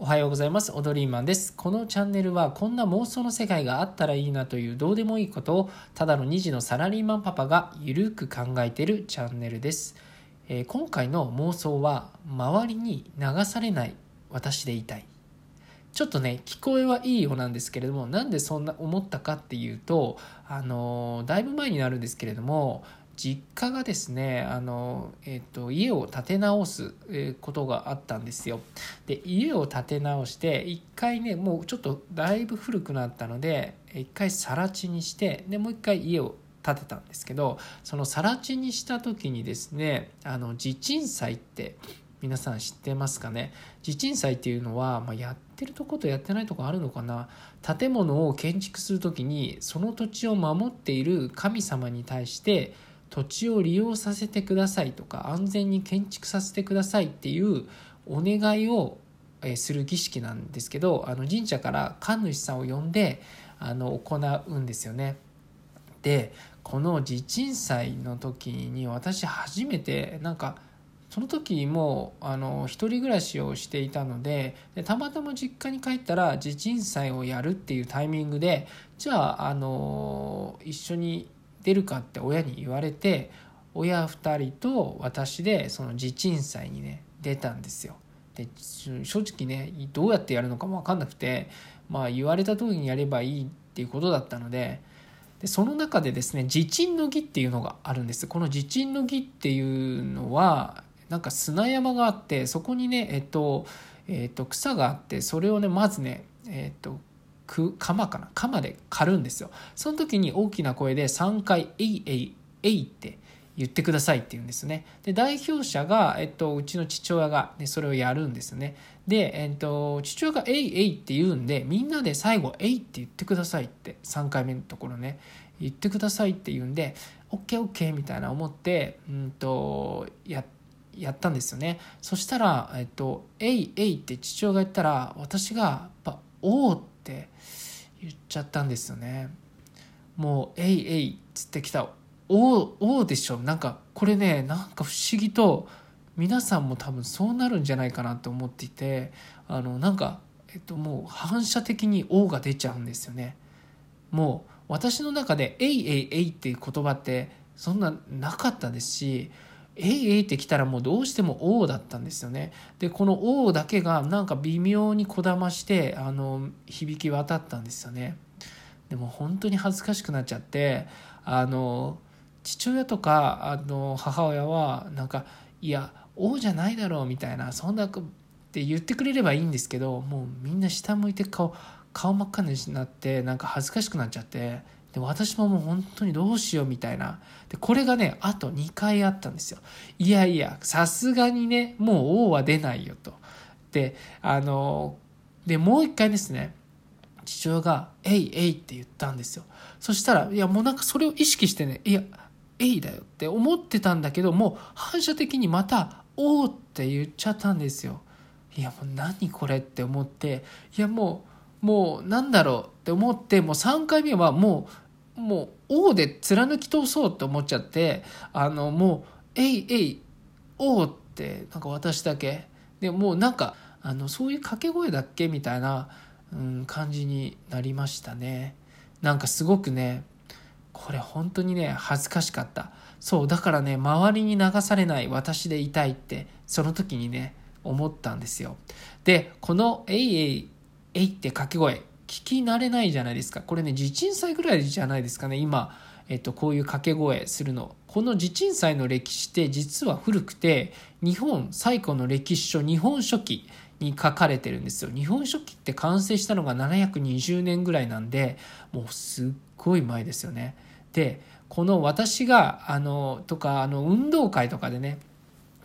おはようございます。オドリーマンです。このチャンネルはこんな妄想の世界があったらいいなというどうでもいいことをただの2児のサラリーマンパパがゆるく考えてるチャンネルです。えー、今回の妄想は周りに流されない私でいたい。ちょっとね、聞こえはいいようなんですけれども、なんでそんな思ったかっていうと、あのー、だいぶ前になるんですけれども、実家がですねあの、えーと、家を建て直すことがあったんですよ。で家を建て直して一回ねもうちょっとだいぶ古くなったので一回更地にしてでもう一回家を建てたんですけどその更地にした時にですねあの地鎮祭って皆さん知ってますかね？地鎮祭っていうのは、まあ、やってるとことやってないとこあるのかな？建物を建築する時にその土地を守っている神様に対して土地を利用させてくださいとか安全に建築させてくださいっていうお願いをする儀式なんですけどあの神社から神主さんを呼んであの行うんですよね。でこの地鎮祭の時に私初めてなんかその時もあの一人暮らしをしていたのででたまたま実家に帰ったら地鎮祭をやるっていうタイミングでじゃああの一緒に出るかって親に言われて親2人と私でその地鎮祭にね出たんですよ。で正直ねどうやってやるのかも分かんなくてまあ言われた通りにやればいいっていうことだったのででその中でですね地鎮の儀っていうのがあるんですこの地鎮の儀っていうのはなんか砂山があってそこにねえっと、えっと、草があってそれをねまずねえっと鎌かな？鎌で刈るんですよ。その時に大きな声で3回「えいえいえい」って言ってくださいって言うんですね。で代表者が、えっと、うちの父親が、ね、それをやるんですね。で、えっと、父親が「えいえい」って言うんでみんなで最後「えい」って言ってくださいって3回目のところね言ってくださいって言うんで「OKOK」みたいな思って、うんと、ややったんですよね。そしたら「えっと、えいえい」って父親が言ったら私がやっぱ「おお」ってって言っちゃったんですよね。もう「えいえい」っつってきた「おおでしょ。なんかこれねなんか不思議と皆さんも多分そうなるんじゃないかなと思っていてあのなんか、えっと、もう反射的に「お」が出ちゃうんですよね。もう私の中で「えいえいえい」っていう言葉ってそんななかったですしえいえいって来たらもうどうしても O だったんですよね。でこの O だけがなんか微妙にこだましてあの響き渡ったんですよね。でも本当に恥ずかしくなっちゃってあの父親とかあの母親はなんか「いや O じゃないだろう」みたいなそんなって言ってくれればいいんですけどもうみんな下向いて顔顔真っ赤になってなんか恥ずかしくなっちゃってで私ももう本当にどうしようみたいな。でこれがねあと2回あったんですよ。いやいやさすがにねもう王は出ないよと。であのでもう1回ですね父親が「えいえい」って言ったんですよ。そしたらいやもうなんかそれを意識してねいや「えい」だよって思ってたんだけどもう反射的にまた「おう」って言っちゃったんですよ。いやもう何これって思っていやもうもうなんだろうって思ってもう3回目はもうもう「王で貫き通そうと思っちゃってあのもう「えいえい王」ってなんか私だけ。でもうなんかあのそういう掛け声だっけみたいな、うん、感じになりましたね。なんかすごくねこれ本当にね恥ずかしかった。そうだからね周りに流されない私でいたいってその時にね思ったんですよ。でこの「えいえいえい」って掛け声聞き慣れないじゃないですか。これね、地鎮祭ぐらいじゃないですかね、今、えっと、こういう掛け声するの。この地鎮祭の歴史って実は古くて、日本最古の歴史書、日本書紀に書かれてるんですよ。日本書紀って完成したのが720年ぐらいなんで、もうすっごい前ですよね。で、この私が、あの、とか、あの、運動会とかでね、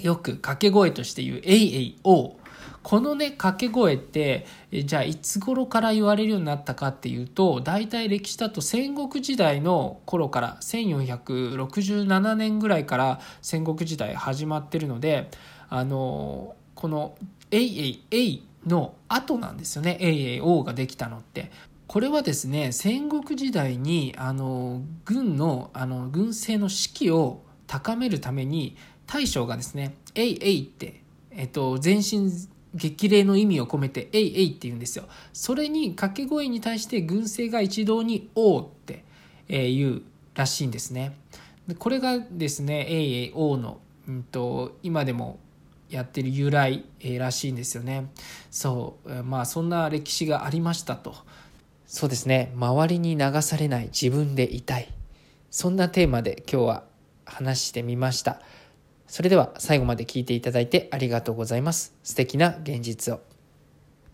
よく掛け声として言う、えいえいおうこのね掛け声ってじゃあいつ頃から言われるようになったかっていうと大体歴史だと戦国時代の頃から1467年ぐらいから戦国時代始まってるのであのこの「えいえいえい」の後なんですよね「えいえいおう」ができたのって。これはですね戦国時代にあの軍のあの軍政の士気を高めるために大将がですね「えいえい」って、えっと、前進激励の意味を込めて「えいえい」って言うんですよ。それに掛け声に対して軍勢が一堂に「おう」って言うらしいんですね。これがですね「えいえいおう」の、うん、今でもやってる由来、らしいんですよね。そうまあそんな歴史がありましたと。そうですね。周りに流されない自分でいたい。そんなテーマで今日は話してみました。それでは最後まで聞いていただいてありがとうございます。素敵な現実を。